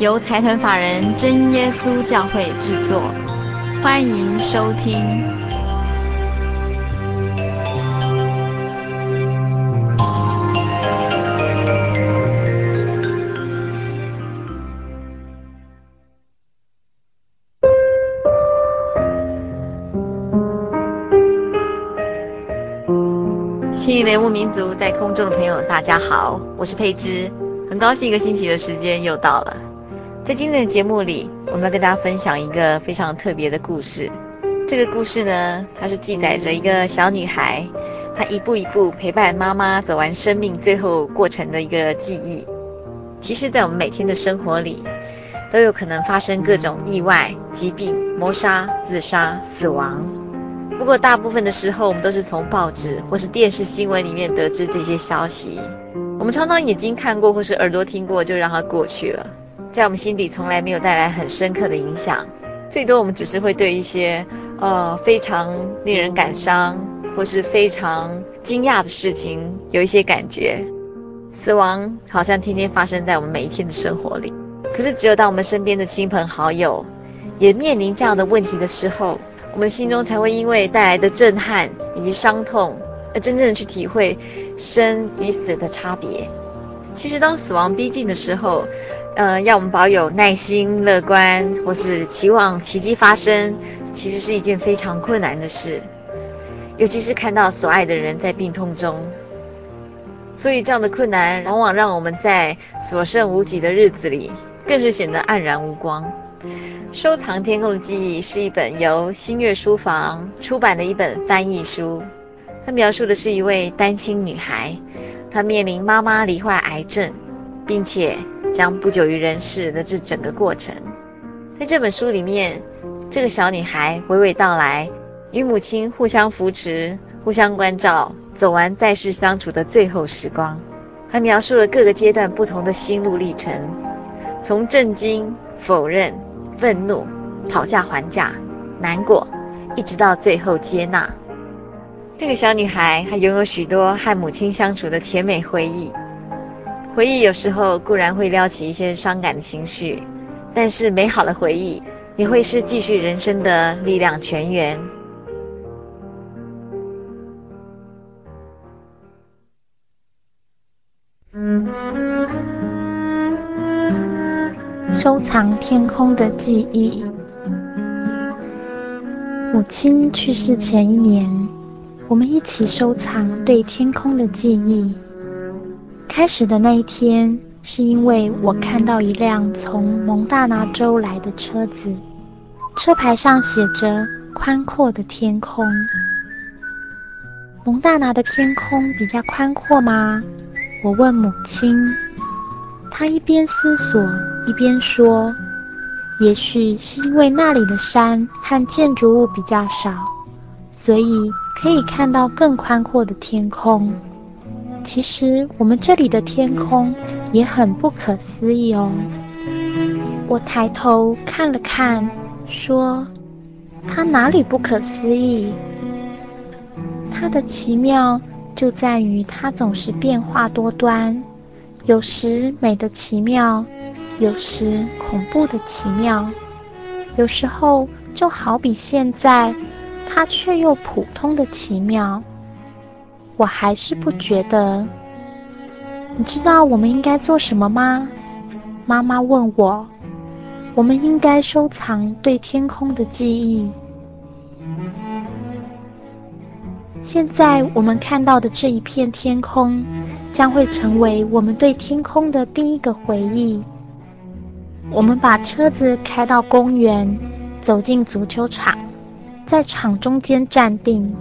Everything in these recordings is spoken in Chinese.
由财团法人真耶稣教会制作，欢迎收听。心灵的游牧民族，在空中的朋友，大家好，我是佩芝。很高兴一个星期的时间又到了，在今天的节目里，我们要跟大家分享一个非常特别的故事。这个故事呢，它是记载着一个小女孩，她一步一步陪伴妈妈走完生命最后过程的一个记忆。其实，在我们每天的生活里，都有可能发生各种意外、疾病、谋杀、自杀、死亡。不过，大部分的时候，我们都是从报纸或是电视新闻里面得知这些消息。我们常常眼睛看过或是耳朵听过，就让它过去了，在我们心底从来没有带来很深刻的影响。最多我们只是会对一些呃非常令人感伤或是非常惊讶的事情有一些感觉。死亡好像天天发生在我们每一天的生活里。可是只有当我们身边的亲朋好友也面临这样的问题的时候，我们心中才会因为带来的震撼以及伤痛。而真正的去体会生与死的差别。其实，当死亡逼近的时候，呃，要我们保有耐心、乐观，或是期望奇迹发生，其实是一件非常困难的事。尤其是看到所爱的人在病痛中，所以这样的困难往往让我们在所剩无几的日子里，更是显得黯然无光。收藏天空的记忆是一本由新月书房出版的一本翻译书。它描述的是一位单亲女孩，她面临妈妈罹患癌症，并且将不久于人世的这整个过程。在这本书里面，这个小女孩娓娓道来，与母亲互相扶持、互相关照，走完在世相处的最后时光。她描述了各个阶段不同的心路历程，从震惊、否认、愤怒、讨价还价、难过，一直到最后接纳。这个小女孩还拥有许多和母亲相处的甜美回忆，回忆有时候固然会撩起一些伤感的情绪，但是美好的回忆也会是继续人生的力量泉源。收藏天空的记忆。母亲去世前一年。我们一起收藏对天空的记忆。开始的那一天，是因为我看到一辆从蒙大拿州来的车子，车牌上写着“宽阔的天空”。蒙大拿的天空比较宽阔吗？我问母亲。她一边思索，一边说：“也许是因为那里的山和建筑物比较少，所以。”可以看到更宽阔的天空。其实我们这里的天空也很不可思议哦。我抬头看了看，说：“它哪里不可思议？它的奇妙就在于它总是变化多端，有时美的奇妙，有时恐怖的奇妙，有时候就好比现在。”它却又普通的奇妙，我还是不觉得。你知道我们应该做什么吗？妈妈问我。我们应该收藏对天空的记忆。现在我们看到的这一片天空，将会成为我们对天空的第一个回忆。我们把车子开到公园，走进足球场，在场中间站定。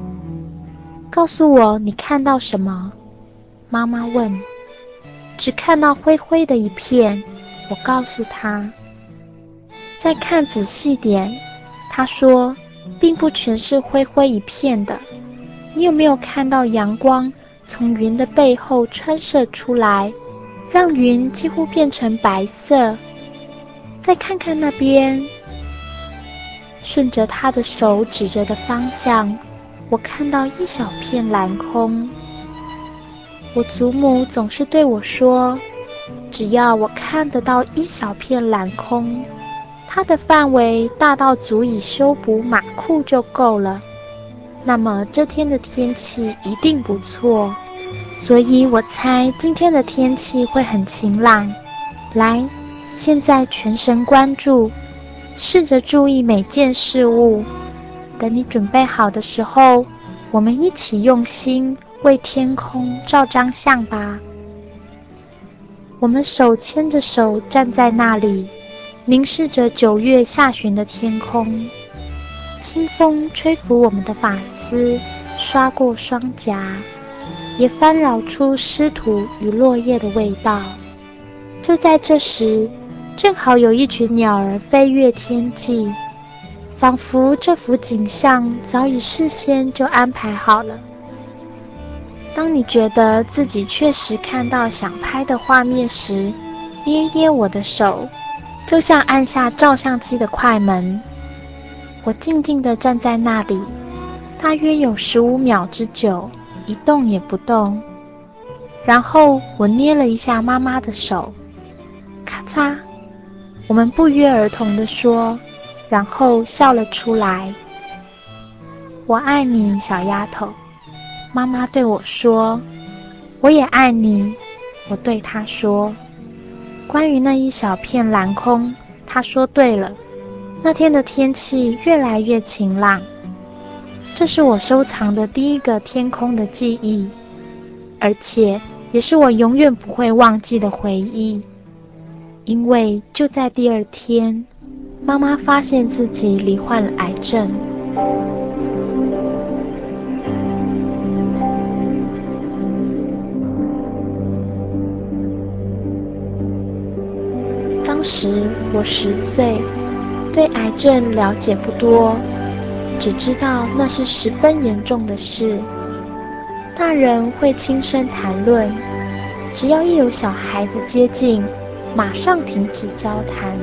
告诉我你看到什么？妈妈问。只看到灰灰的一片。我告诉她。再看仔细点，他说，并不全是灰灰一片的。你有没有看到阳光从云的背后穿射出来，让云几乎变成白色？再看看那边，顺着他的手指着的方向，我看到一小片蓝空。我祖母总是对我说，只要我看得到一小片蓝空。它的范围大到足以修补马裤就够了，那么这天的天气一定不错，所以我猜今天的天气会很晴朗。来，现在全神贯注，试着注意每件事物。等你准备好的时候，我们一起用心为天空照张相吧。我们手牵着手站在那里。凝视着九月下旬的天空，清风吹拂我们的发丝，刷过双颊，也翻扰出湿土与落叶的味道。就在这时，正好有一群鸟儿飞越天际，仿佛这幅景象早已事先就安排好了。当你觉得自己确实看到想拍的画面时，捏捏我的手。就像按下照相机的快门，我静静地站在那里，大约有十五秒之久，一动也不动。然后我捏了一下妈妈的手，咔嚓，我们不约而同地说，然后笑了出来。我爱你，小丫头。妈妈对我说，我也爱你。我对她说。关于那一小片蓝空，她说对了。那天的天气越来越晴朗，这是我收藏的第一个天空的记忆，而且也是我永远不会忘记的回忆。因为就在第二天，妈妈发现自己罹患了癌症。当时我十岁，对癌症了解不多，只知道那是十分严重的事。大人会轻声谈论，只要一有小孩子接近，马上停止交谈。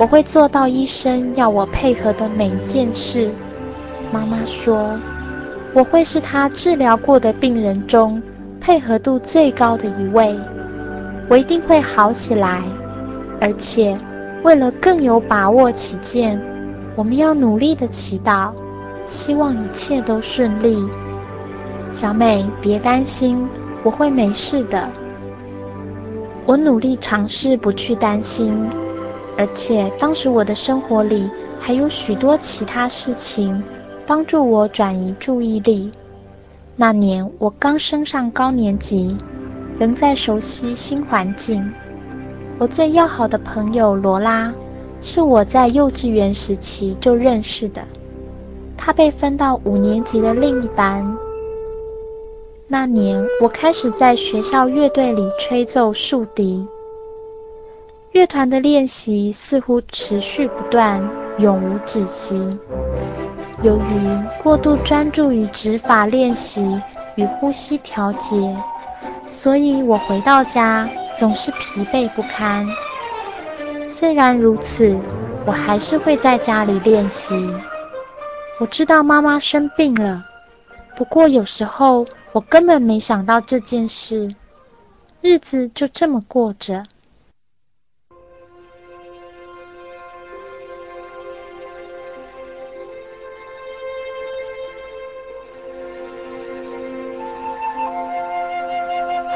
我会做到医生要我配合的每一件事。妈妈说，我会是他治疗过的病人中配合度最高的一位。我一定会好起来。而且，为了更有把握起见，我们要努力的祈祷，希望一切都顺利。小美，别担心，我会没事的。我努力尝试不去担心，而且当时我的生活里还有许多其他事情帮助我转移注意力。那年我刚升上高年级，仍在熟悉新环境。我最要好的朋友罗拉，是我在幼稚园时期就认识的。她被分到五年级的另一班。那年，我开始在学校乐队里吹奏竖笛。乐团的练习似乎持续不断，永无止息。由于过度专注于指法练习与呼吸调节，所以我回到家，总是疲惫不堪。虽然如此，我还是会在家里练习。我知道妈妈生病了，不过有时候我根本没想到这件事，日子就这么过着。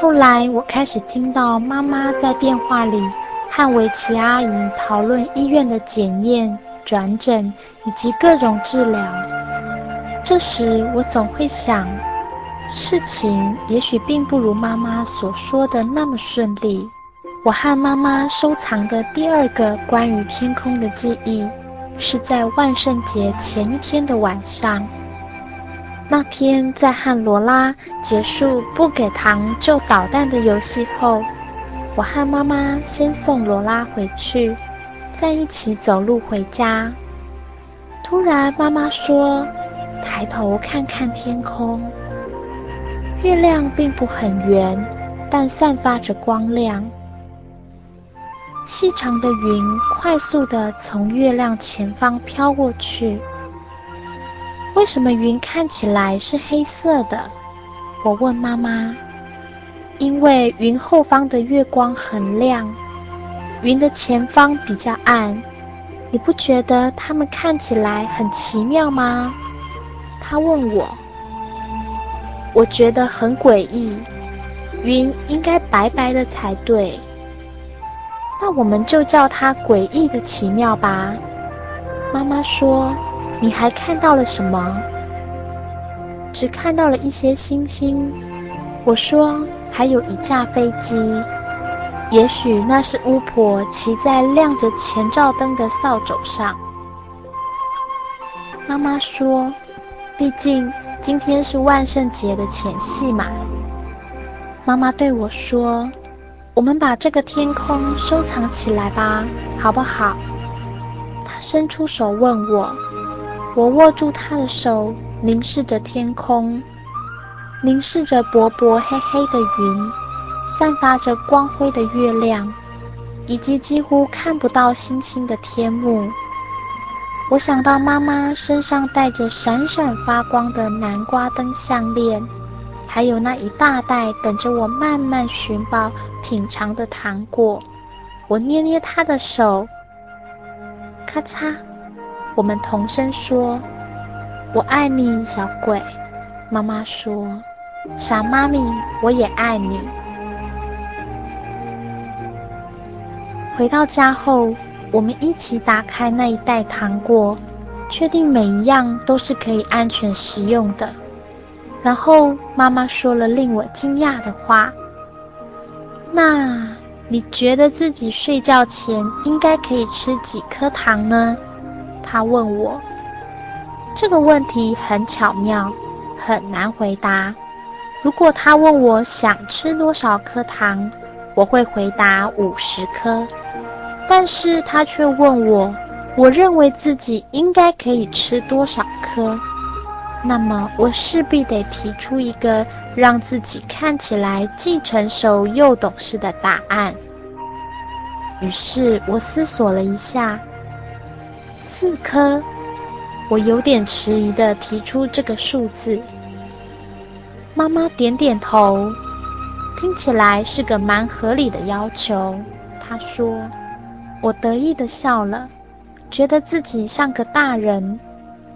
后来，我开始听到妈妈在电话里和维琪阿姨讨论医院的检验、转诊以及各种治疗。这时，我总会想，事情也许并不如妈妈所说的那么顺利。我和妈妈收藏的第二个关于天空的记忆，是在万圣节前一天的晚上。那天，在和罗拉结束不给糖就捣蛋的游戏后，我和妈妈先送罗拉回去，再一起走路回家。突然，妈妈说：“抬头看看天空，月亮并不很圆，但散发着光亮。”细长的云快速的从月亮前方飘过去。为什么云看起来是黑色的？我问妈妈。因为云后方的月光很亮，云的前方比较暗。你不觉得它们看起来很奇妙吗？她问我。我觉得很诡异，云应该白白的才对。那我们就叫它诡异的奇妙吧。妈妈说：“你还看到了什么？”只看到了一些星星。我说：“还有一架飞机，也许那是巫婆骑在亮着前照灯的扫帚上。”妈妈说：“毕竟今天是万圣节的前戏嘛。”妈妈对我说。我们把这个天空收藏起来吧，好不好？他伸出手问我，我握住他的手，凝视着天空，凝视着薄薄黑黑的云，散发着光辉的月亮，以及几乎看不到星星的天幕。我想到妈妈身上带着闪闪发光的南瓜灯项链。还有那一大袋等着我慢慢寻宝品尝的糖果，我捏捏他的手，咔嚓，我们同声说：“我爱你，小鬼。”妈妈说：“傻妈咪，我也爱你。”回到家后，我们一起打开那一袋糖果，确定每一样都是可以安全食用的。然后妈妈说了令我惊讶的话：“那你觉得自己睡觉前应该可以吃几颗糖呢？”他问我。这个问题很巧妙，很难回答。如果他问我想吃多少颗糖，我会回答五十颗。但是他却问我，我认为自己应该可以吃多少颗？那么我势必得提出一个让自己看起来既成熟又懂事的答案。于是我思索了一下，四颗，我有点迟疑的提出这个数字。妈妈点点头，听起来是个蛮合理的要求。她说：“我得意的笑了，觉得自己像个大人。”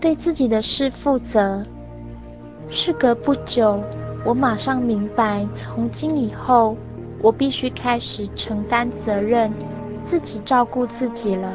对自己的事负责。事隔不久，我马上明白，从今以后，我必须开始承担责任，自己照顾自己了。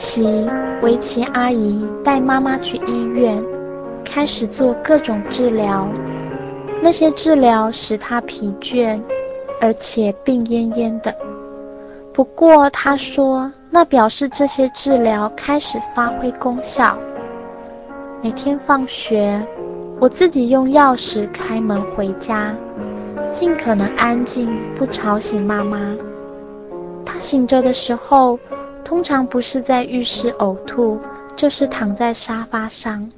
那个星期，维琪阿姨带妈妈去医院，开始做各种治疗。那些治疗使她疲倦，而且病恹恹的。不过她说，那表示这些治疗开始发挥功效。每天放学，我自己用钥匙开门回家，尽可能安静，不吵醒妈妈。她醒着的时候，通常不是在浴室呕吐，就是躺在沙发上，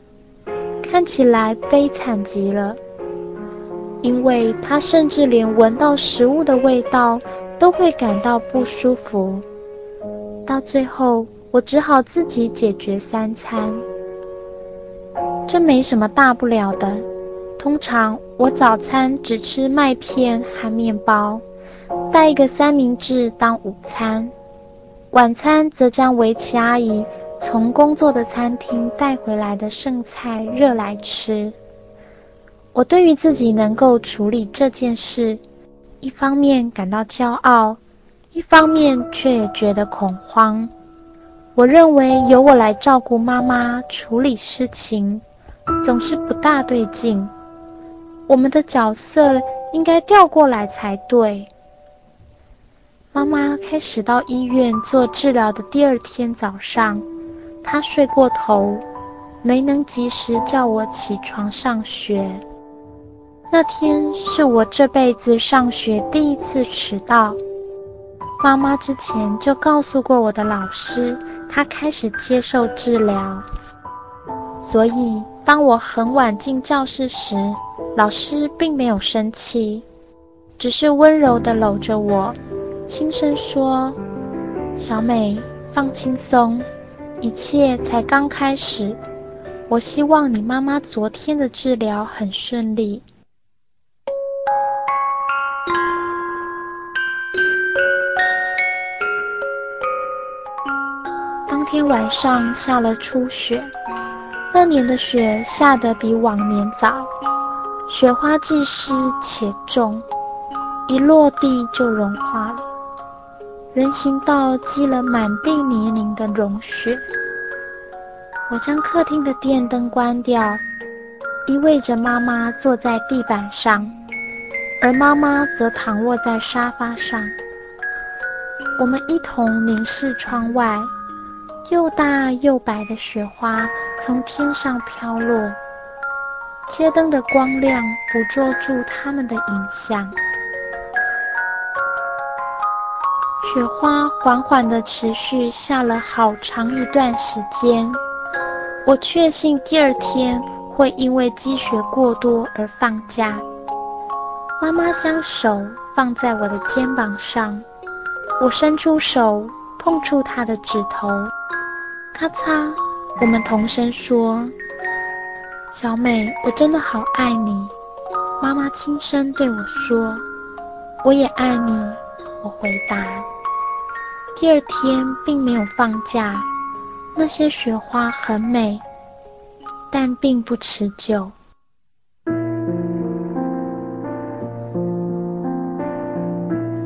看起来悲惨极了。因为他甚至连闻到食物的味道都会感到不舒服。到最后，我只好自己解决三餐。这没什么大不了的，通常我早餐只吃麦片和面包，带一个三明治当午餐。晚餐则将围棋阿姨从工作的餐厅带回来的剩菜热来吃。我对于自己能够处理这件事，一方面感到骄傲，一方面却也觉得恐慌。我认为由我来照顾妈妈处理事情，总是不大对劲。我们的角色应该调过来才对。妈妈开始到医院做治疗的第二天早上，她睡过头，没能及时叫我起床上学。那天是我这辈子上学第一次迟到。妈妈之前就告诉过我的老师，她开始接受治疗。所以当我很晚进教室时，老师并没有生气，只是温柔地搂着我，轻声说：“小美，放轻松，一切才刚开始。我希望你妈妈昨天的治疗很顺利。”当天晚上下了初雪，那年的雪下得比往年早。雪花既湿且重，一落地就融化了。人行道积了满地泥泞的融雪。我将客厅的电灯关掉，依偎着妈妈坐在地板上，而妈妈则躺卧在沙发上。我们一同凝视窗外，又大又白的雪花从天上飘落。街灯的光亮捕捉住他们的影像，雪花缓缓地持续下了好长一段时间。我确信第二天会因为积雪过多而放假。妈妈将手放在我的肩膀上，我伸出手碰触她的指头，咔嚓，我们同声说。小美，我真的好爱你。妈妈轻声对我说：“我也爱你。”我回答。第二天并没有放假，那些雪花很美，但并不持久。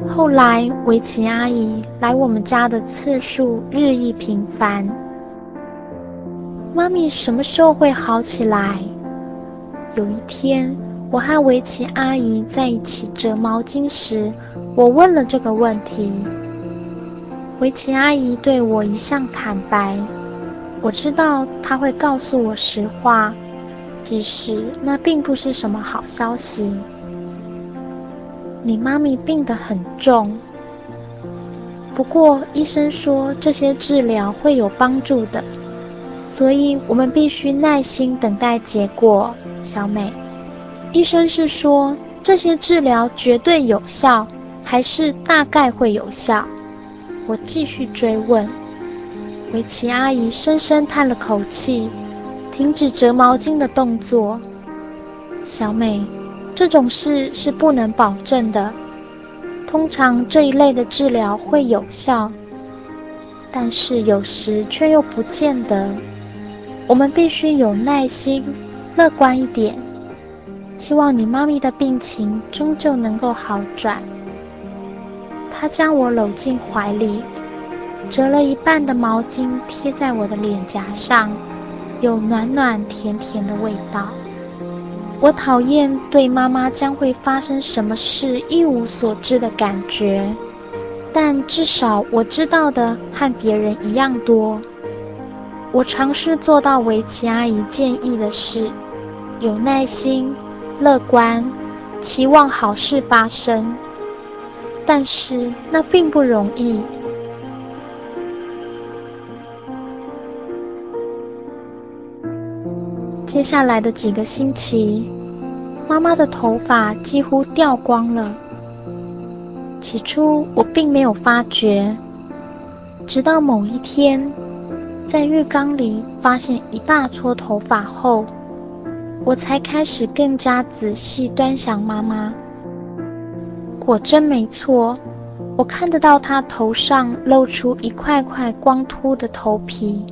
后来，维琪阿姨来我们家的次数日益频繁。妈咪什么时候会好起来？有一天，我和维琪阿姨在一起折毛巾时，我问了这个问题。围棋阿姨对我一向坦白，我知道她会告诉我实话，即使那并不是什么好消息。你妈咪病得很重，不过医生说这些治疗会有帮助的。所以我们必须耐心等待结果，小美。医生是说这些治疗绝对有效，还是大概会有效？我继续追问。维琪阿姨深深叹了口气，停止折毛巾的动作。小美，这种事是不能保证的。通常这一类的治疗会有效，但是有时却又不见得。我们必须有耐心，乐观一点。希望你妈咪的病情终究能够好转。她将我搂进怀里，折了一半的毛巾贴在我的脸颊上，有暖暖甜甜的味道。我讨厌对妈妈将会发生什么事一无所知的感觉，但至少我知道的和别人一样多。我尝试做到维琪阿姨建议的事，有耐心、乐观，期望好事发生。但是那并不容易。接下来的几个星期，妈妈的头发几乎掉光了。起初我并没有发觉，直到某一天。在浴缸里发现一大撮头发后，我才开始更加仔细端详妈妈。果真没错，我看得到她头上露出一块块光秃的头皮。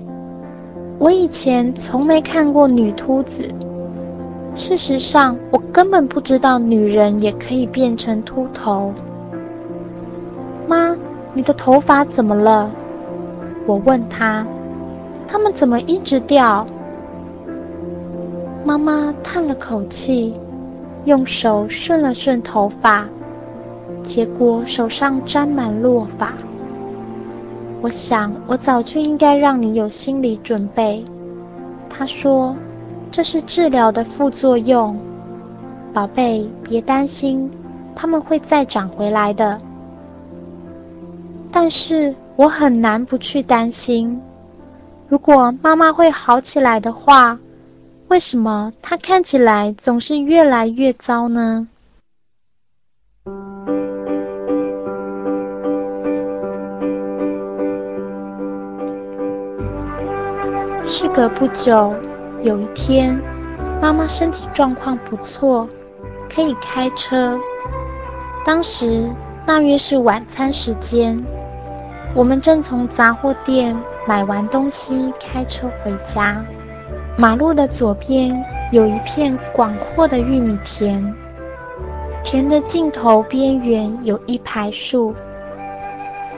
我以前从没看过女秃子，事实上，我根本不知道女人也可以变成秃头。妈，你的头发怎么了？我问她，他们怎么一直掉？妈妈叹了口气，用手顺了顺头发，结果手上沾满落发。我想，我早就应该让你有心理准备。他说：“这是治疗的副作用，宝贝，别担心，他们会再长回来的。”但是我很难不去担心，如果妈妈会好起来的话。为什么她看起来总是越来越糟呢？隔不久，有一天，妈妈身体状况不错，可以开车。当时大约是晚餐时间，我们正从杂货店买完东西，开车回家。马路的左边有一片广阔的玉米田，田的尽头边缘有一排树。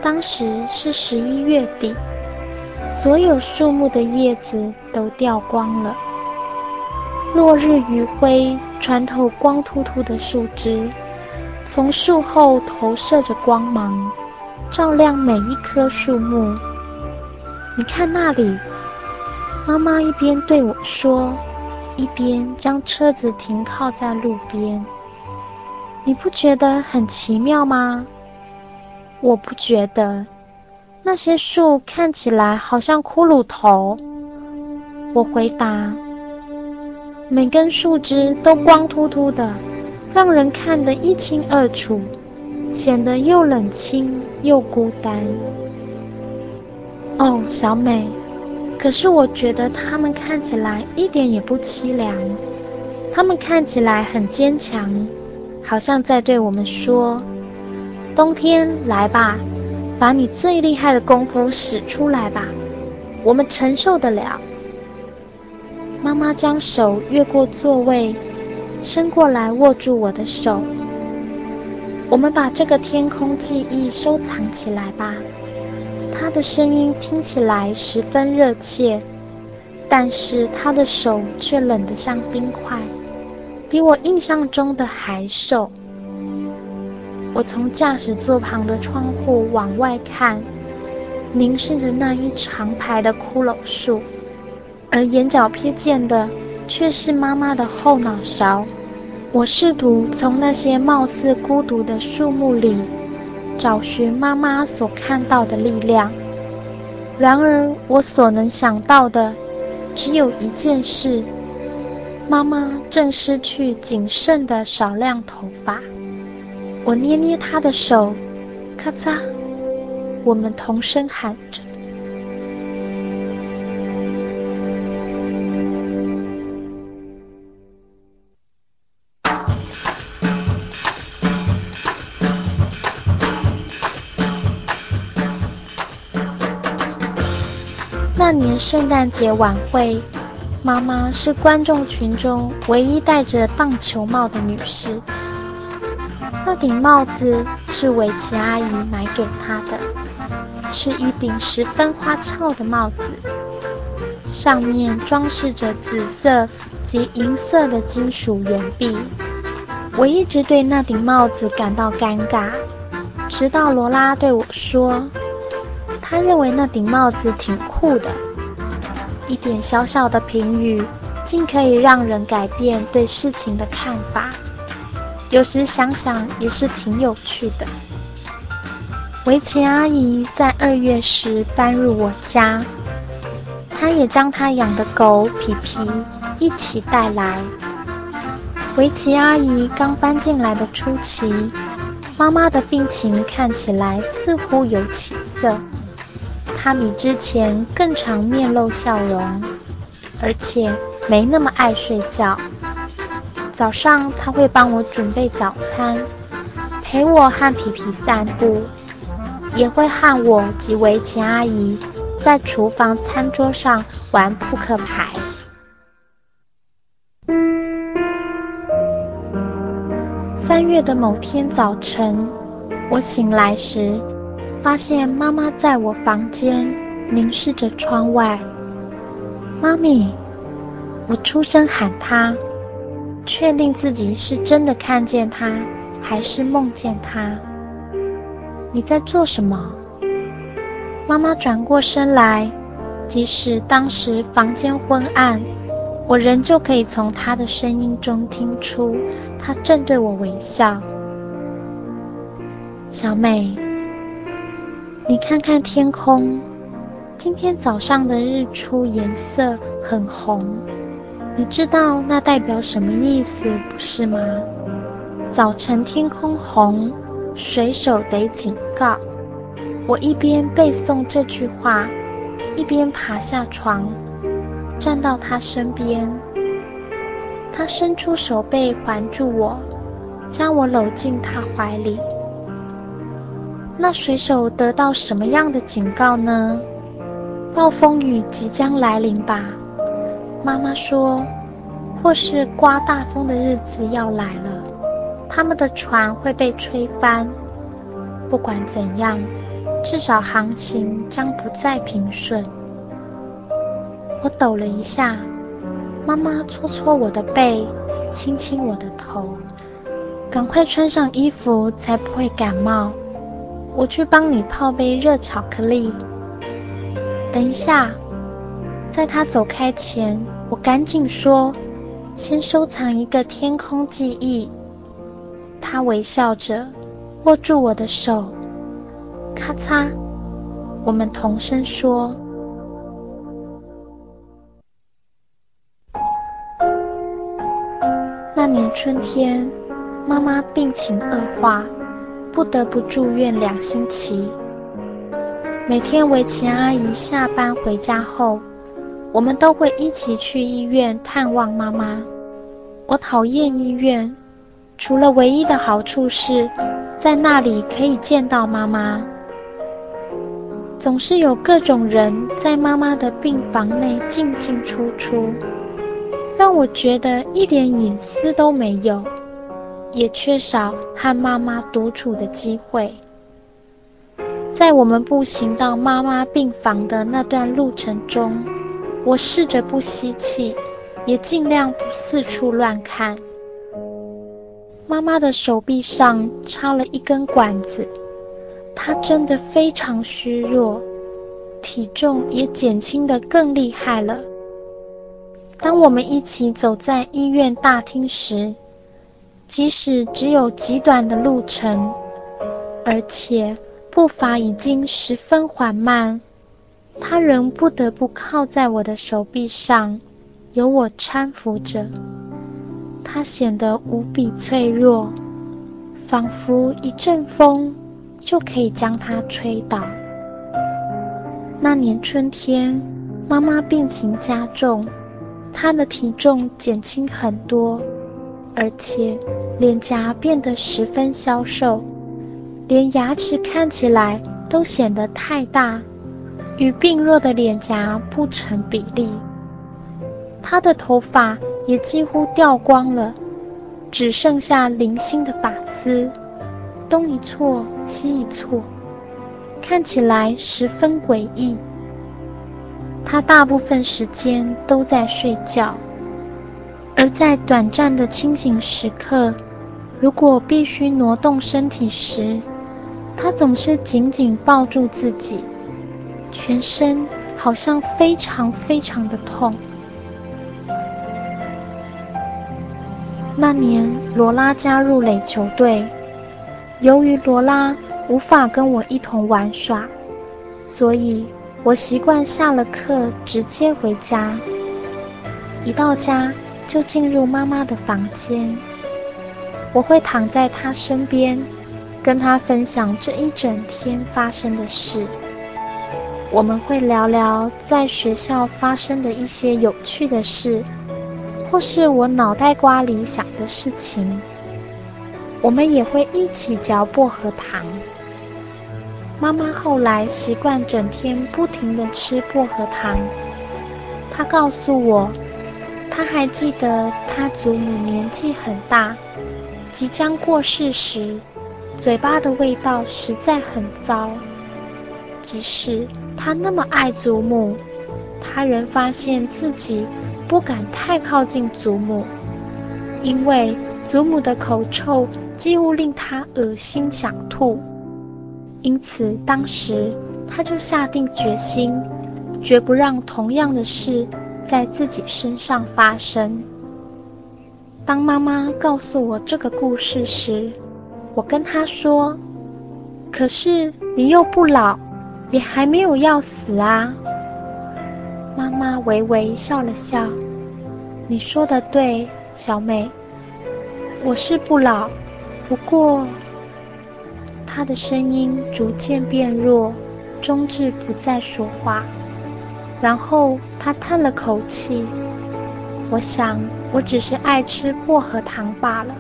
当时是十一月底，所有树木的叶子都掉光了。落日余晖穿透光秃秃的树枝，从树后投射着光芒，照亮每一棵树木。你看那里。妈妈一边对我说，一边将车子停靠在路边。你不觉得很奇妙吗？我不觉得。那些树看起来好像骷髅头。我回答，每根树枝都光秃秃的，让人看得一清二楚，显得又冷清又孤单。哦，小美。可是我觉得他们看起来一点也不凄凉，他们看起来很坚强，好像在对我们说：“冬天来吧，把你最厉害的功夫使出来吧，我们承受得了。”妈妈将手越过座位，伸过来握住我的手。我们把这个天空记忆收藏起来吧。他的声音听起来十分热切，但是他的手却冷得像冰块，比我印象中的还瘦。我从驾驶座旁的窗户往外看，凝视着那一长排的骷髅树，而眼角瞥见的却是妈妈的后脑勺。我试图从那些貌似孤独的树木里。找寻妈妈所看到的力量，然而我所能想到的只有一件事：妈妈正失去仅剩的少量头发。我捏捏她的手，咔嚓，我们同声喊着。那年圣诞节晚会，妈妈是观众群中唯一戴着棒球帽的女士。那顶帽子是维琪阿姨买给她的，是一顶十分花俏的帽子，上面装饰着紫色及银色的金属圆币。我一直对那顶帽子感到尴尬，直到罗拉对我说。他认为那顶帽子挺酷的，一点小小的评语，竟可以让人改变对事情的看法。有时想想也是挺有趣的。维琪阿姨在二月时搬入我家，她也将她养的狗皮皮一起带来。维琪阿姨刚搬进来的初期，妈妈的病情看起来似乎有起色。她比之前更常面露笑容，而且没那么爱睡觉。早上他会帮我准备早餐，陪我和皮皮散步，也会和我及围棋阿姨在厨房餐桌上玩扑克牌。三月的某天早晨，我醒来时，发现妈妈在我房间凝视着窗外。妈咪，我出声喊她，确定自己是真的看见她，还是梦见她。你在做什么？妈妈转过身来，即使当时房间昏暗，我仍旧可以从她的声音中听出。她正对我微笑。小美，你看看天空，今天早上的日出颜色很红，你知道那代表什么意思，不是吗？早晨天空红，水手得警告。我一边背诵这句话，一边爬下床，站到他身边。他伸出手背环住我，将我搂进他怀里。那水手得到什么样的警告呢？暴风雨即将来临吧？妈妈说，或是刮大风的日子要来了，他们的船会被吹翻。不管怎样，至少航行将不再平顺。我抖了一下。妈妈搓搓我的背，亲亲我的头，赶快穿上衣服，才不会感冒。我去帮你泡杯热巧克力。等一下，在他走开前，我赶紧说：“先收藏一个天空记忆。”他微笑着，握住我的手，咔嚓，我们同声说。那年春天，妈妈病情恶化，不得不住院两星期。每天围棋阿姨下班回家后，我们都会一起去医院探望妈妈。我讨厌医院，除了唯一的好处是，在那里可以见到妈妈。总是有各种人在妈妈的病房内进进出出。让我觉得一点隐私都没有，也缺少和妈妈独处的机会。在我们步行到妈妈病房的那段路程中，我试着不吸气，也尽量不四处乱看。妈妈的手臂上插了一根管子，她真的非常虚弱，体重也减轻得更厉害了。当我们一起走在医院大厅时，即使只有极短的路程，而且步伐已经十分缓慢，他仍不得不靠在我的手臂上，由我搀扶着。他显得无比脆弱，仿佛一阵风就可以将他吹倒。那年春天，妈妈病情加重。她的体重减轻很多，而且脸颊变得十分消瘦，连牙齿看起来都显得太大，与病弱的脸颊不成比例。他的头发也几乎掉光了，只剩下零星的发丝，东一撮西一撮，看起来十分诡异。他大部分时间都在睡觉，而在短暂的清醒时刻，如果必须挪动身体时，他总是紧紧抱住自己，全身好像非常非常的痛。那年，罗拉加入垒球队，由于罗拉无法跟我一同玩耍，所以。我习惯下了课直接回家，一到家就进入妈妈的房间。我会躺在她身边，跟她分享这一整天发生的事。我们会聊聊在学校发生的一些有趣的事，或是我脑袋瓜里想的事情。我们也会一起嚼薄荷糖。妈妈后来习惯整天不停地吃薄荷糖。她告诉我，她还记得她祖母年纪很大，即将过世时，嘴巴的味道实在很糟。即使他那么爱祖母，他仍发现自己不敢太靠近祖母，因为祖母的口臭几乎令他恶心想吐。因此，当时他就下定决心，绝不让同样的事在自己身上发生。当妈妈告诉我这个故事时，我跟她说：“可是你又不老，你还没有要死啊。”妈妈微微笑了笑：“你说的对，小美，我是不老，不过……”她的声音逐渐变弱，终至不再说话。然后她叹了口气：“我想，我只是爱吃薄荷糖罢了。”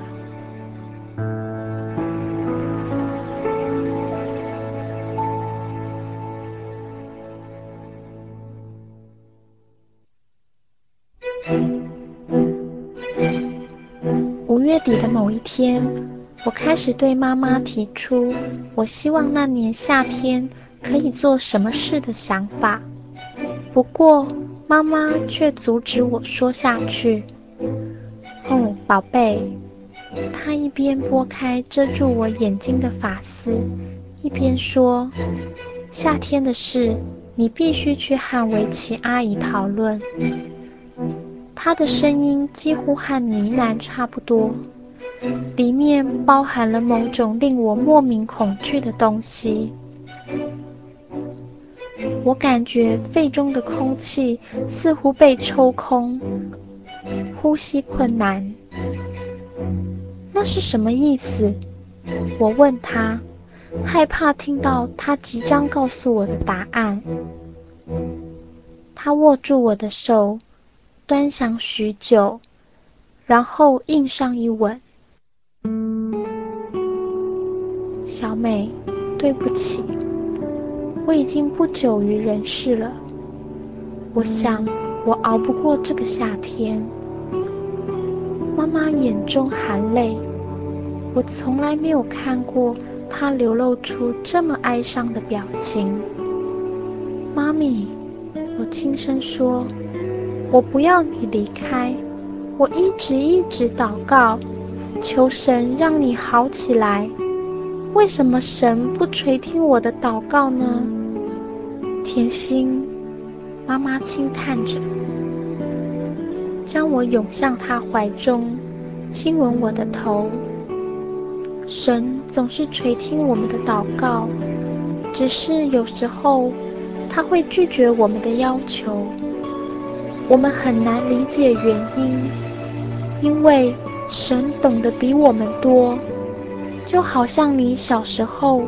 我开始对妈妈提出我希望那年夏天可以做什么事的想法。不过，妈妈却阻止我说下去。哦，宝贝，她一边拨开遮住我眼睛的发丝，一边说：“夏天的事，你必须去和围棋阿姨讨论。”她的声音几乎和呢喃差不多，里面包含了某种令我莫名恐惧的东西。我感觉肺中的空气似乎被抽空，呼吸困难。那是什么意思？我问他，害怕听到他即将告诉我的答案。他握住我的手。端详许久，然后印上一吻。小美，对不起，我已经不久于人世了。我想，我熬不过这个夏天。妈妈眼中含泪，我从来没有看过她流露出这么哀伤的表情。妈咪，我轻声说。我不要你离开，我一直一直祷告，求神让你好起来。为什么神不垂听我的祷告呢？甜心，妈妈轻叹着，将我拥向她怀中，亲吻我的头。神总是垂听我们的祷告，只是有时候他会拒绝我们的要求。我们很难理解原因，因为神懂得比我们多。就好像你小时候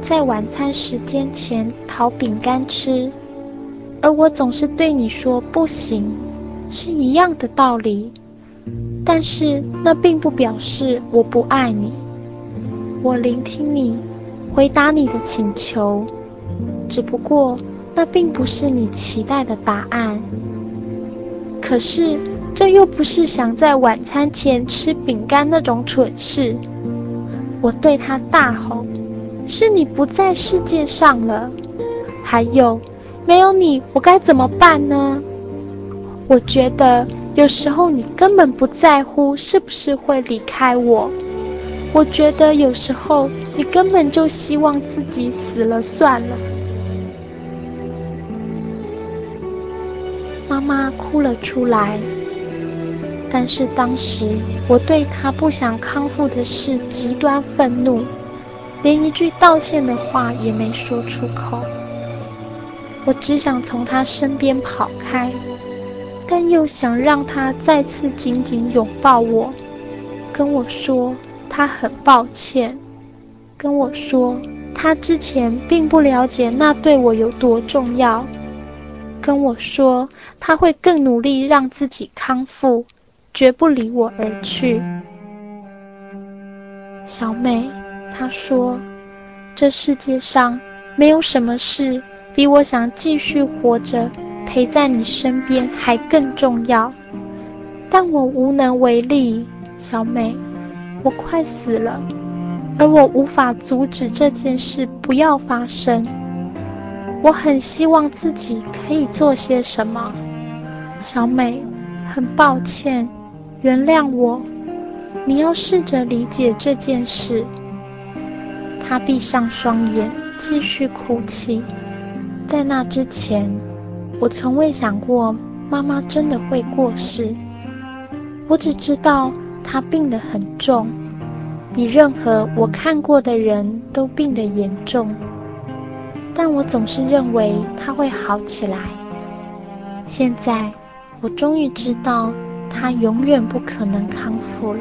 在晚餐时间前讨饼干吃，而我总是对你说不行，是一样的道理。但是那并不表示我不爱你。我聆听你，回答你的请求，只不过那并不是你期待的答案。可是，这又不是想在晚餐前吃饼干那种蠢事。我对他大吼：“是你不在世界上了，还有，没有你，我该怎么办呢？”我觉得有时候你根本不在乎是不是会离开我。我觉得有时候你根本就希望自己死了算了。妈妈哭了出来，但是当时我对他不想康复的事极端愤怒，连一句道歉的话也没说出口。我只想从他身边跑开，但又想让他再次紧紧拥抱我，跟我说他很抱歉，跟我说他之前并不了解那对我有多重要。跟我说，他会更努力让自己康复，绝不离我而去。小美，她说，这世界上没有什么事比我想继续活着陪在你身边还更重要，但我无能为力。小美，我快死了，而我无法阻止这件事不要发生。我很希望自己可以做些什么。小美，很抱歉，原谅我。你要试着理解这件事。他闭上双眼，继续哭泣。在那之前，我从未想过妈妈真的会过世。我只知道她病得很重，比任何我看过的人都病得严重。但我总是认为她会好起来。现在。我终于知道，他永远不可能康复了。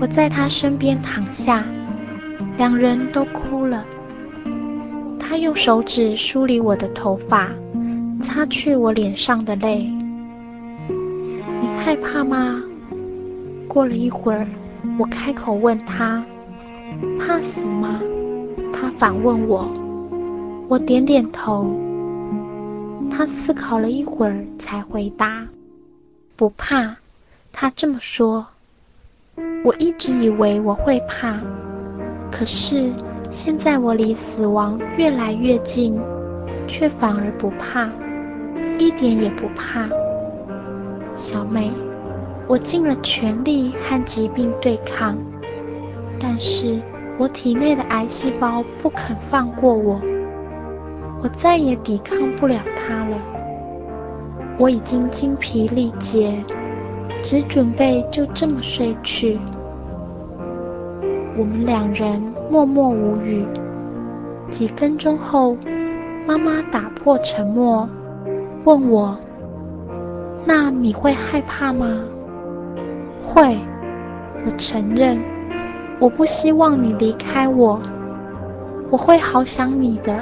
我在他身边躺下，两人都哭了。他用手指梳理我的头发，擦去我脸上的泪。你害怕吗？过了一会儿，我开口问他：“怕死吗？”他反问我。我点点头。他思考了一会儿，才回答：“不怕。”他这么说。我一直以为我会怕，可是现在我离死亡越来越近，却反而不怕，一点也不怕。小美，我尽了全力和疾病对抗，但是我体内的癌细胞不肯放过我。我再也抵抗不了它了。我已经精疲力竭，只准备就这么睡去。我们两人默默无语。几分钟后，妈妈打破沉默，问我：“那你会害怕吗？”“会。”我承认。我不希望你离开我。我会好想你的。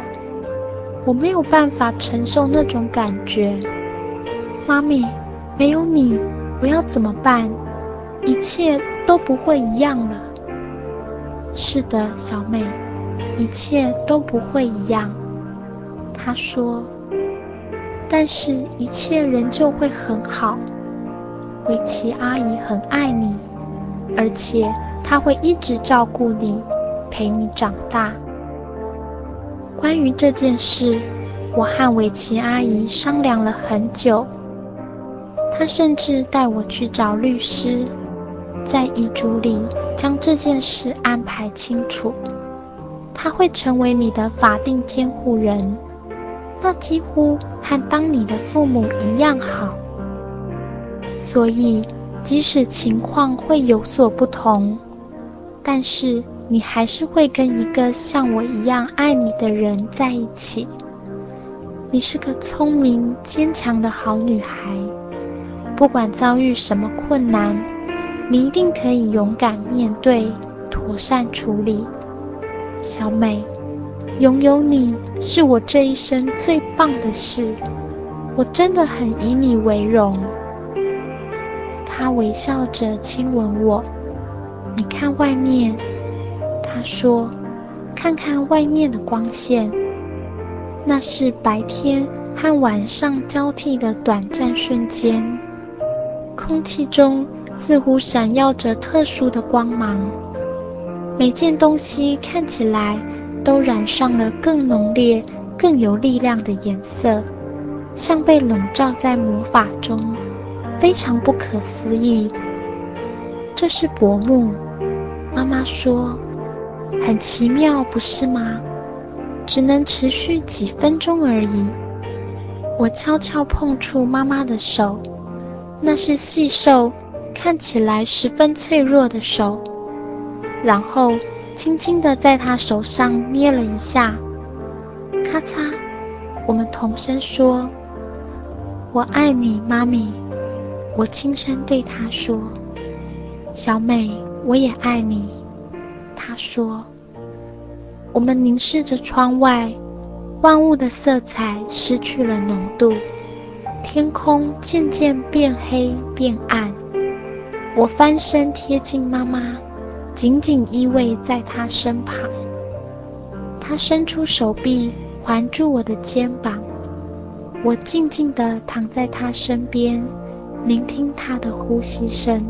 我没有办法承受那种感觉，妈咪，没有你，我要怎么办？一切都不会一样了。是的，小美，一切都不会一样。她说，但是一切仍旧会很好。维奇阿姨很爱你，而且她会一直照顾你，陪你长大。关于这件事，我和维奇阿姨商量了很久。他甚至带我去找律师，在遗嘱里将这件事安排清楚。他会成为你的法定监护人，那几乎和当你的父母一样好。所以，即使情况会有所不同，但是，你还是会跟一个像我一样爱你的人在一起。你是个聪明坚强的好女孩，不管遭遇什么困难，你一定可以勇敢面对，妥善处理。小美，拥有你是我这一生最棒的事，我真的很以你为荣。她微笑着亲吻我，你看外面。他说：“看看外面的光线，那是白天和晚上交替的短暂瞬间。空气中似乎闪耀着特殊的光芒，每件东西看起来都染上了更浓烈、更有力量的颜色，像被笼罩在魔法中，非常不可思议。这是薄幕。”妈妈说。很奇妙，不是吗？只能持续几分钟而已。我悄悄碰触妈妈的手，那是细瘦、看起来十分脆弱的手，然后轻轻地在她手上捏了一下，咔嚓，我们同声说：“我爱你，妈咪。”我轻声对她说：“小美，我也爱你。”他说：“我们凝视着窗外，万物的色彩失去了浓度，天空渐渐变黑变暗。我翻身贴近妈妈，紧紧依偎在她身旁。她伸出手臂环住我的肩膀，我静静地躺在她身边，聆听她的呼吸声。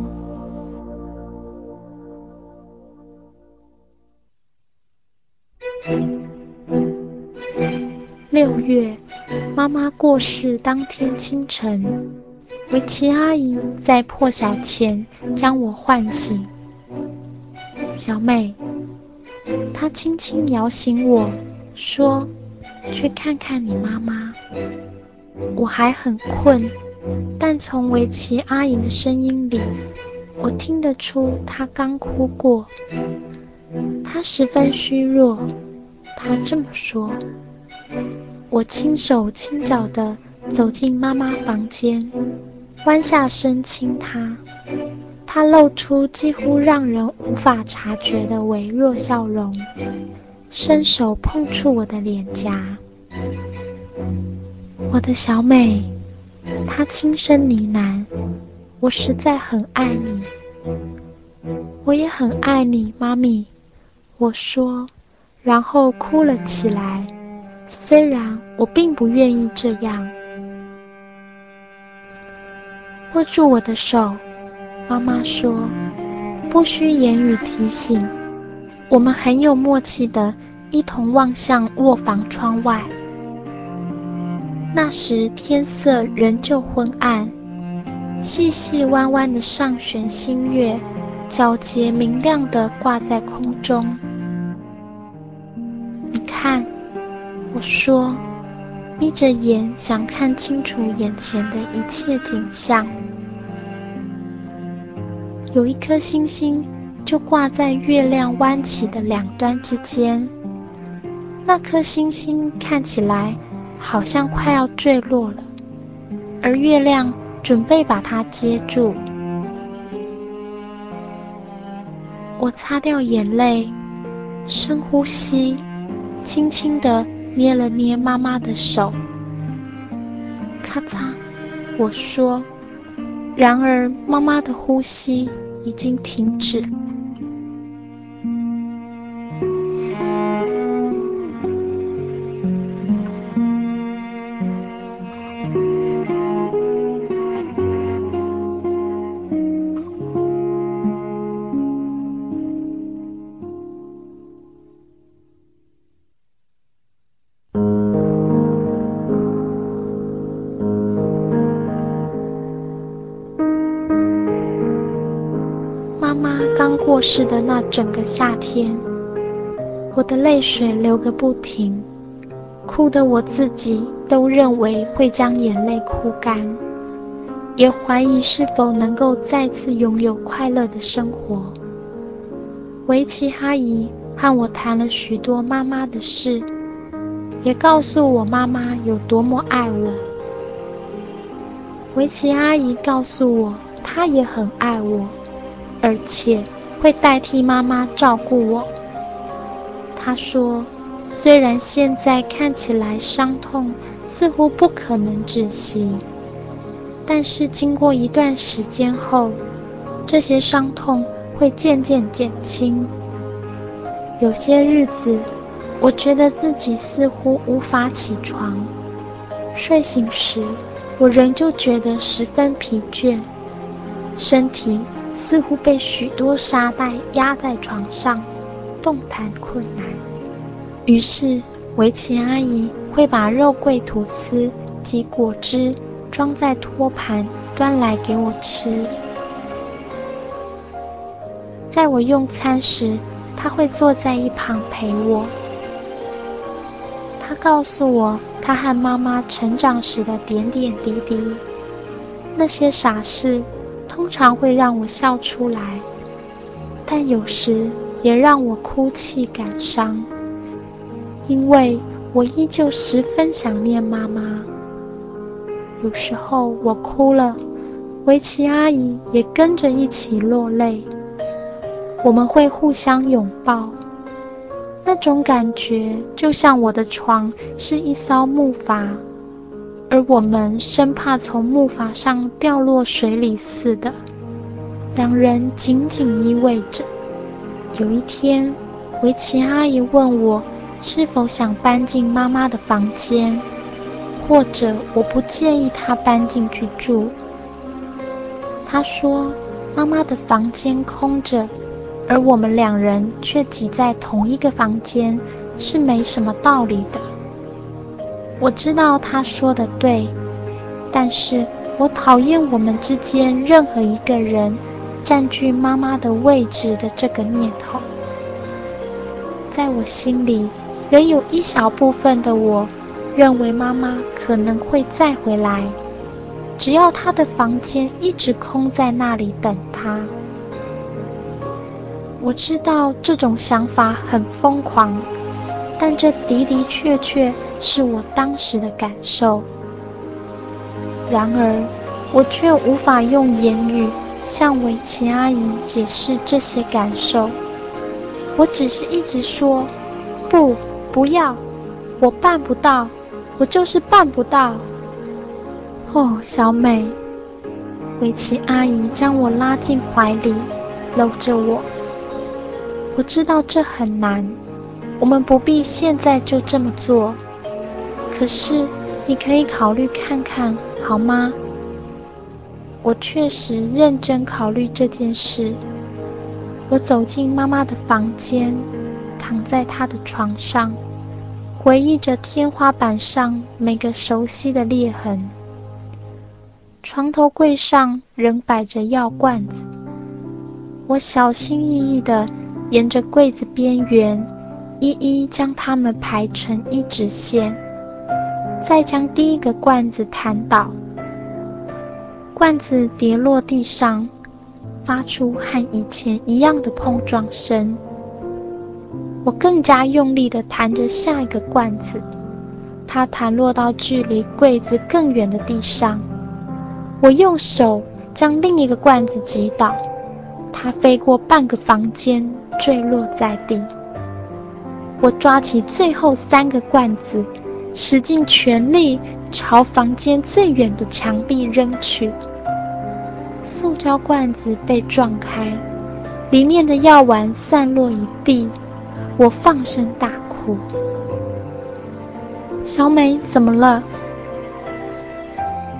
六月，妈妈过世当天清晨，维琪阿姨在破晓前将我唤醒。小美，她轻轻摇醒我，说：“去看看你妈妈。”我还很困，但从维琪阿姨的声音里，我听得出她刚哭过。她十分虚弱。她这么说。我轻手轻脚地走进妈妈房间，弯下身亲她。她露出几乎让人无法察觉的微弱笑容，伸手碰触我的脸颊。我的小美，她轻声呢喃：“我实在很爱你，我也很爱你，妈咪。”我说。然后哭了起来，虽然我并不愿意这样。握住我的手，妈妈说：“不需言语提醒，我们很有默契的一同望向卧房窗外。那时天色仍旧昏暗，细细弯弯的上弦新月，皎洁明亮地挂在空中。”你看，我说，眯着眼想看清楚眼前的一切景象。有一颗星星就挂在月亮弯起的两端之间，那颗星星看起来好像快要坠落了，而月亮准备把它接住。我擦掉眼泪，深呼吸。轻轻地捏了捏妈妈的手，咔嚓，我说。然而，妈妈的呼吸已经停止。是的那整个夏天，我的泪水流个不停，哭得我自己都认为会将眼泪哭干，也怀疑是否能够再次拥有快乐的生活。维琪阿姨和我谈了许多妈妈的事，也告诉我妈妈有多么爱我。维琪阿姨告诉我，她也很爱我，而且。会代替妈妈照顾我。她说：“虽然现在看起来伤痛似乎不可能止息，但是经过一段时间后，这些伤痛会渐渐减轻。有些日子，我觉得自己似乎无法起床，睡醒时，我仍旧觉得十分疲倦，身体。”似乎被许多沙袋压在床上，动弹困难。于是维琪阿姨会把肉桂吐司及果汁装在托盘端来给我吃。在我用餐时，她会坐在一旁陪我。她告诉我她和妈妈成长时的点点滴滴，那些傻事。通常会让我笑出来，但有时也让我哭泣感伤，因为我依旧十分想念妈妈。有时候我哭了，维琪阿姨也跟着一起落泪。我们会互相拥抱，那种感觉就像我的床是一艘木筏，而我们生怕从木筏上掉落水里似的，两人紧紧依偎着。有一天，维奇阿姨问我是否想搬进妈妈的房间，或者我不介意她搬进去住。她说：“妈妈的房间空着，而我们两人却挤在同一个房间，是没什么道理的。”我知道他说的对，但是我讨厌我们之间任何一个人占据妈妈的位置的这个念头。在我心里，仍有一小部分的我，认为妈妈可能会再回来，只要她的房间一直空在那里等她。我知道这种想法很疯狂，但这的的确确是我当时的感受。然而，我却无法用言语向维奇阿姨解释这些感受。我只是一直说，不，不要，我办不到，我就是办不到。哦，小美，维奇阿姨将我拉进怀里，搂着我。我知道这很难，我们不必现在就这么做。可是，你可以考虑看看，好吗？我确实认真考虑这件事。我走进妈妈的房间，躺在她的床上，回忆着天花板上每个熟悉的裂痕。床头柜上仍摆着药罐子，我小心翼翼地沿着柜子边缘，一一将它们排成一直线，再将第一个罐子弹倒，罐子跌落地上。发出和以前一样的碰撞声。我更加用力地弹着下一个罐子，它弹落到距离柜子更远的地上。我用手将另一个罐子击倒，它飞过半个房间，坠落在地。我抓起最后三个罐子，使尽全力朝房间最远的墙壁扔去。塑胶罐子被撞开，里面的药丸散落一地，我放声大哭。小美怎么了？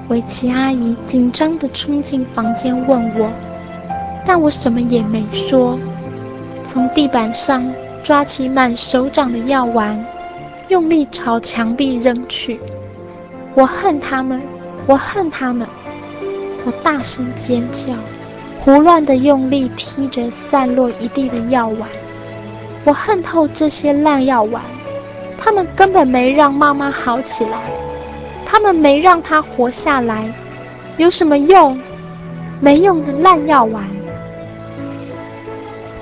维奇阿姨紧张地冲进房间问我，但我什么也没说，从地板上抓起满手掌的药丸，用力朝墙壁扔去。我恨他们，我恨他们。我大声尖叫，胡乱地用力踢着散落一地的药丸。我恨透这些烂药丸，他们根本没让妈妈好起来，他们没让她活下来，有什么用？没用的烂药丸！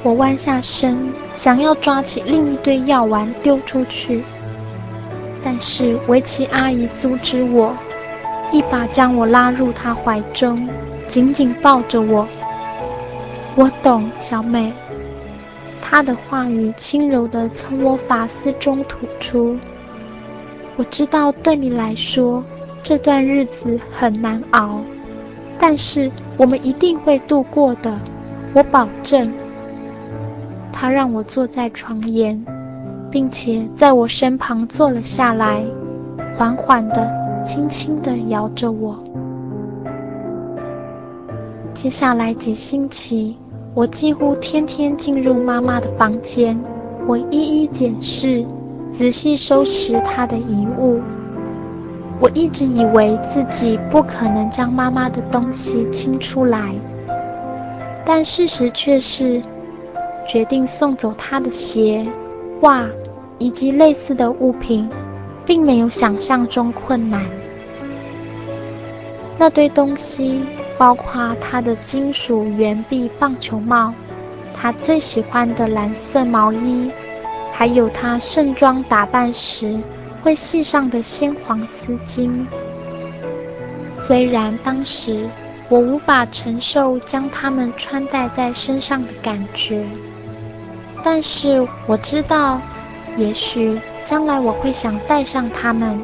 我弯下身，想要抓起另一堆药丸丢出去，但是维奇阿姨阻止我。一把将我拉入她怀中，紧紧抱着我。我懂，小美。她的话语轻柔地从我发丝中吐出。我知道对你来说这段日子很难熬，但是我们一定会度过的，我保证。她让我坐在床沿，并且在我身旁坐了下来，缓缓地。轻轻地摇着我。接下来几星期，我几乎天天进入妈妈的房间，我一一检视，仔细收拾她的遗物。我一直以为自己不可能将妈妈的东西清出来，但事实却是，决定送走她的鞋、画以及类似的物品。并没有想象中困难。那堆东西包括他的金属圆臂棒球帽，他最喜欢的蓝色毛衣，还有他盛装打扮时会系上的鲜黄丝巾。虽然当时我无法承受将它们穿戴在身上的感觉，但是我知道。也许将来我会想带上它们，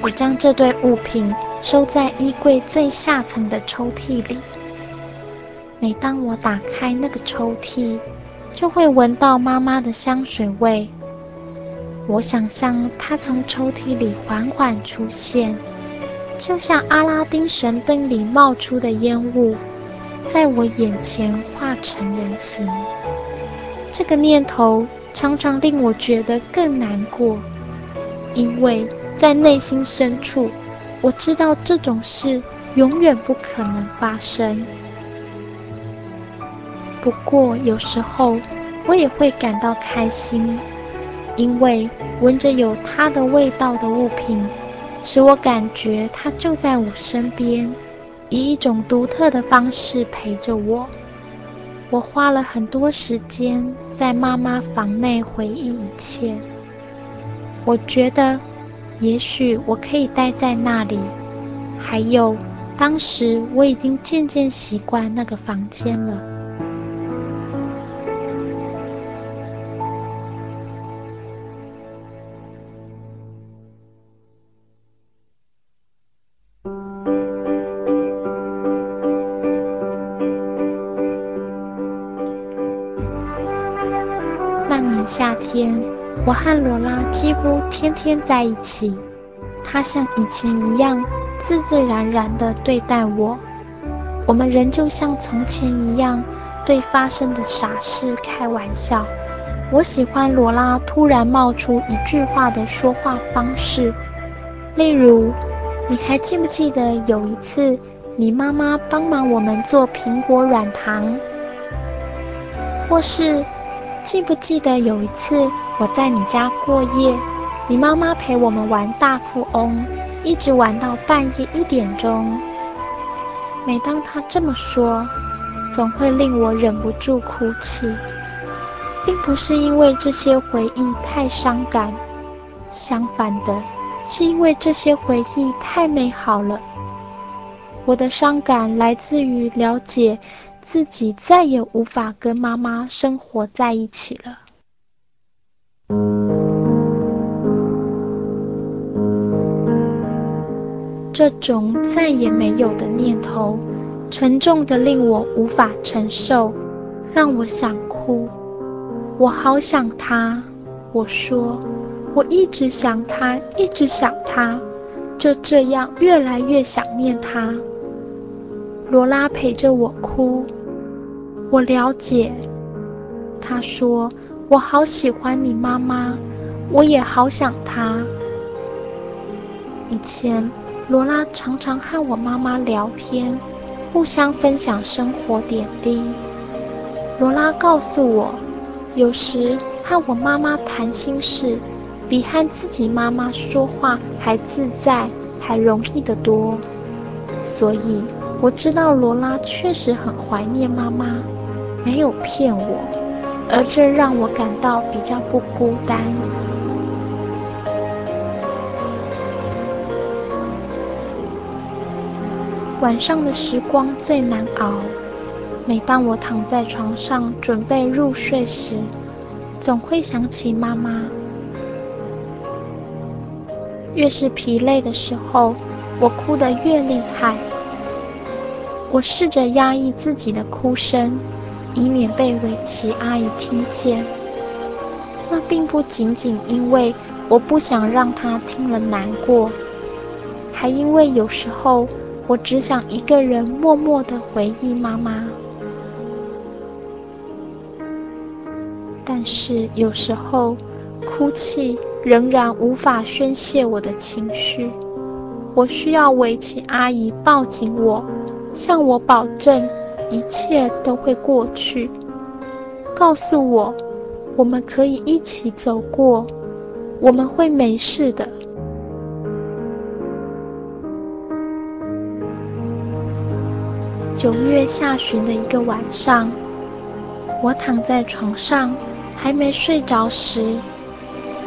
我将这堆物品收在衣柜最下层的抽屉里。每当我打开那个抽屉，就会闻到妈妈的香水味。我想象她从抽屉里缓缓出现，就像阿拉丁神灯里冒出的烟雾，在我眼前化成人形。这个念头常常令我觉得更难过，因为在内心深处，我知道这种事永远不可能发生。不过，有时候我也会感到开心，因为闻着有它的味道的物品，使我感觉它就在我身边，以一种独特的方式陪着我。我花了很多时间在妈妈房内回忆一切。我觉得，也许我可以待在那里。还有，当时我已经渐渐习惯那个房间了。夏天，我和罗拉几乎天天在一起。她像以前一样自自然然地对待我，我们仍旧像从前一样对发生的傻事开玩笑。我喜欢罗拉突然冒出一句话的说话方式，例如：“你还记不记得有一次你妈妈帮忙我们做苹果软糖？”或是，记不记得有一次我在你家过夜，你妈妈陪我们玩大富翁，一直玩到半夜一点钟。每当她这么说，总会令我忍不住哭泣，并不是因为这些回忆太伤感，相反的，是因为这些回忆太美好了。我的伤感来自于了解。自己再也无法跟妈妈生活在一起了。这种再也没有的念头，沉重的令我无法承受，让我想哭。我好想他，我说，我一直想他，一直想他，就这样越来越想念他。罗拉陪着我哭。我了解，他说：“我好喜欢你妈妈，我也好想她。”以前，罗拉常常和我妈妈聊天，互相分享生活点滴。罗拉告诉我，有时和我妈妈谈心事，比和自己妈妈说话还自在，还容易得多。所以，我知道罗拉确实很怀念妈妈。没有骗我，而这让我感到比较不孤单。晚上的时光最难熬，每当我躺在床上准备入睡时，总会想起妈妈。越是疲累的时候，我哭得越厉害。我试着压抑自己的哭声。以免被维琪阿姨听见。那并不仅仅因为我不想让她听了难过，还因为有时候我只想一个人默默地回忆妈妈。但是有时候，哭泣仍然无法宣泄我的情绪。我需要维琪阿姨抱紧我，向我保证。一切都会过去。告诉我，我们可以一起走过，我们会没事的。九月下旬的一个晚上，我躺在床上还没睡着时，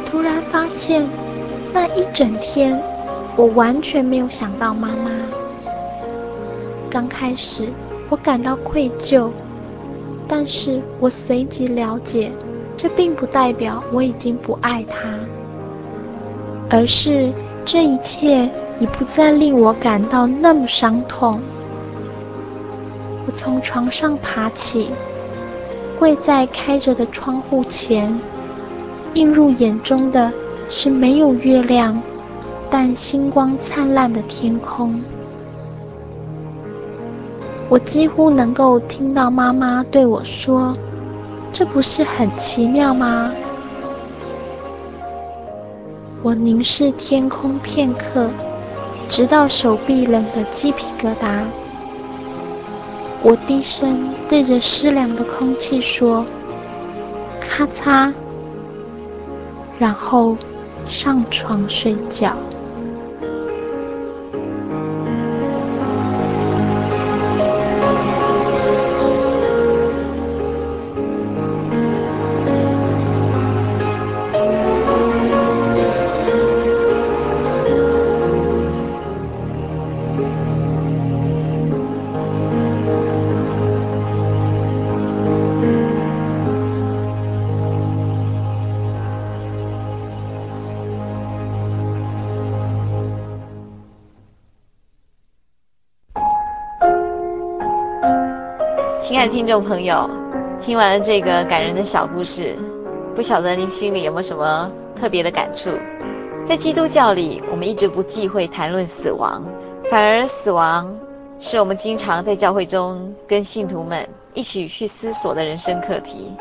突然发现那一整天我完全没有想到妈妈。刚开始。我感到愧疚，但是我随即了解，这并不代表我已经不爱他，而是这一切已不再令我感到那么伤痛。我从床上爬起，跪在开着的窗户前，映入眼中的是没有月亮，但星光灿烂的天空。我几乎能够听到妈妈对我说：“这不是很奇妙吗？”我凝视天空片刻，直到手臂冷得鸡皮疙瘩。我低声对着湿凉的空气说：“咔嚓。”然后上床睡觉。亲爱的听众朋友，听完了这个感人的小故事，不晓得您心里有没有什么特别的感触？在基督教里，我们一直不忌讳谈论死亡，反而死亡是我们经常在教会中跟信徒们一起去思索的人生课题。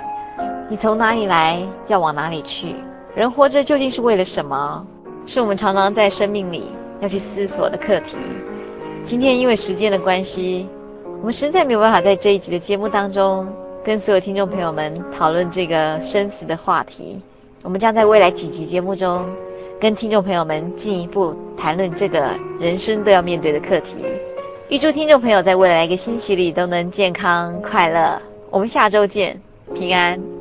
你从哪里来，要往哪里去？人活着究竟是为了什么？是我们常常在生命里要去思索的课题。今天因为时间的关系。我们实在没有办法在这一集的节目当中跟所有听众朋友们讨论这个生死的话题。我们将在未来几集节目中跟听众朋友们进一步谈论这个人生都要面对的课题。预祝听众朋友在未来一个星期里都能健康快乐。我们下周见，平安。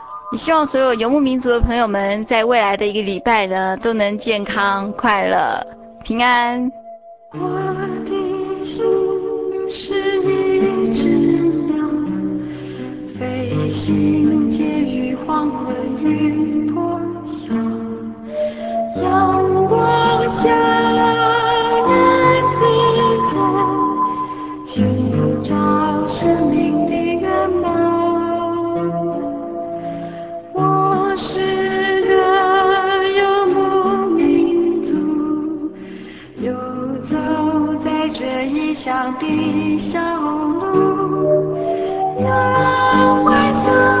也希望所有游牧民族的朋友们，在未来的一个礼拜呢，都能健康、快乐、平安。我的心是一只鸟，飞行介于黄昏与破晓，阳光下的世界，寻找生命的。是个游牧民族游走在这异乡的小路阳光下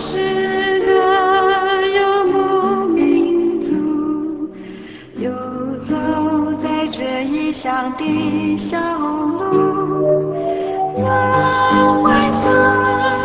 是个游牧民族，游走在这异乡的小路，那幻想。